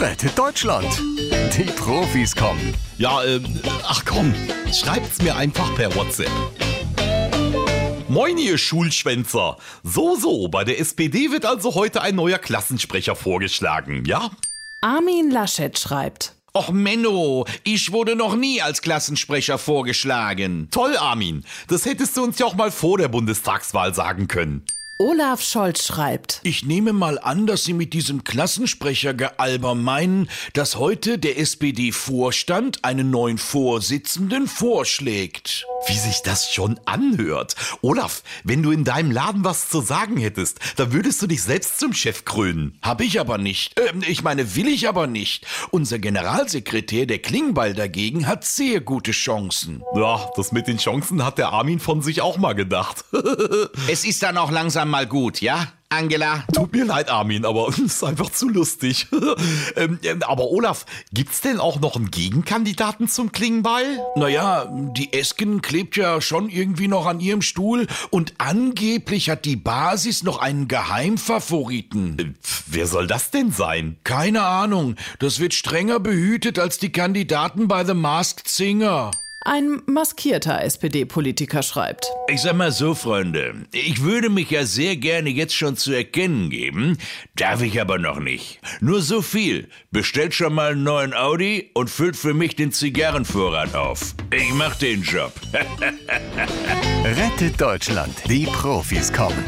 Rettet Deutschland. Die Profis kommen. Ja, ähm, ach komm, schreibt's mir einfach per WhatsApp. Moin, ihr Schulschwänzer. So, so, bei der SPD wird also heute ein neuer Klassensprecher vorgeschlagen, ja? Armin Laschet schreibt. Och Menno, ich wurde noch nie als Klassensprecher vorgeschlagen. Toll, Armin. Das hättest du uns ja auch mal vor der Bundestagswahl sagen können. Olaf Scholz schreibt. Ich nehme mal an, dass Sie mit diesem Klassensprechergealber meinen, dass heute der SPD-Vorstand einen neuen Vorsitzenden vorschlägt. Wie sich das schon anhört. Olaf, wenn du in deinem Laden was zu sagen hättest, dann würdest du dich selbst zum Chef krönen. Hab ich aber nicht. Ähm, ich meine, will ich aber nicht. Unser Generalsekretär, der Klingbeil dagegen, hat sehr gute Chancen. Ja, das mit den Chancen hat der Armin von sich auch mal gedacht. es ist dann auch langsam mal gut, ja? Angela? Tut mir leid, Armin, aber es ist einfach zu lustig. ähm, aber Olaf, gibt's denn auch noch einen Gegenkandidaten zum Klingenbeil? Naja, die Esken klebt ja schon irgendwie noch an ihrem Stuhl und angeblich hat die Basis noch einen Geheimfavoriten. Äh, wer soll das denn sein? Keine Ahnung. Das wird strenger behütet als die Kandidaten bei The Masked Singer. Ein maskierter SPD-Politiker schreibt. Ich sag mal so, Freunde, ich würde mich ja sehr gerne jetzt schon zu erkennen geben, darf ich aber noch nicht. Nur so viel. Bestellt schon mal einen neuen Audi und füllt für mich den Zigarrenvorrat auf. Ich mach den Job. Rettet Deutschland. Die Profis kommen.